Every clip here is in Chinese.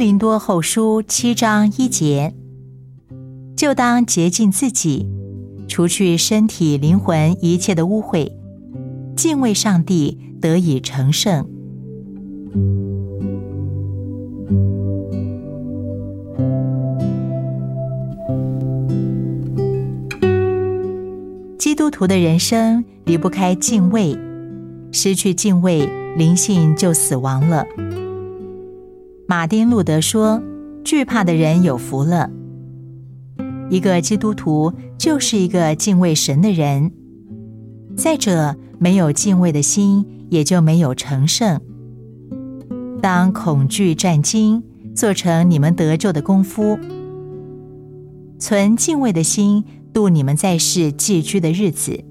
林多后书七章一节，就当洁净自己，除去身体、灵魂一切的污秽，敬畏上帝，得以成圣。基督徒的人生离不开敬畏，失去敬畏，灵性就死亡了。马丁·路德说：“惧怕的人有福了。”一个基督徒就是一个敬畏神的人。再者，没有敬畏的心，也就没有成圣。当恐惧战惊，做成你们得救的功夫，存敬畏的心，度你们在世寄居的日子，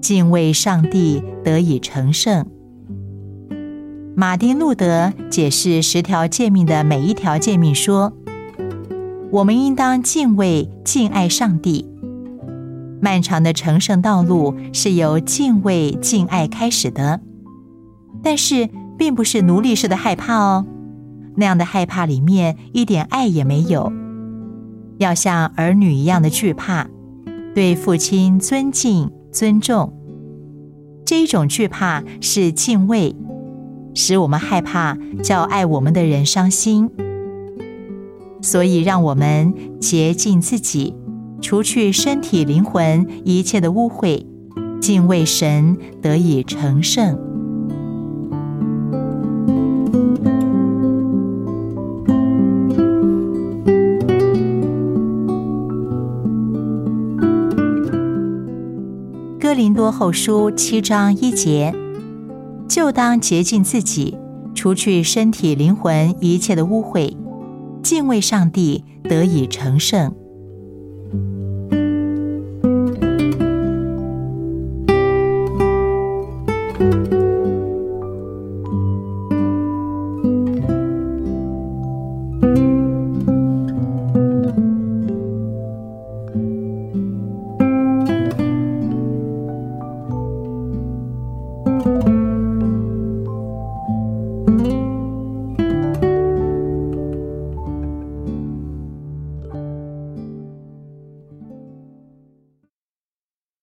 敬畏上帝，得以成圣。马丁·路德解释十条诫命的每一条诫命说：“我们应当敬畏、敬爱上帝。漫长的成圣道路是由敬畏、敬爱开始的，但是并不是奴隶式的害怕哦。那样的害怕里面一点爱也没有。要像儿女一样的惧怕，对父亲尊敬、尊重。这一种惧怕是敬畏。”使我们害怕叫爱我们的人伤心，所以让我们洁净自己，除去身体、灵魂一切的污秽，敬畏神，得以成圣。哥林多后书七章一节。就当洁净自己，除去身体、灵魂一切的污秽，敬畏上帝，得以成圣。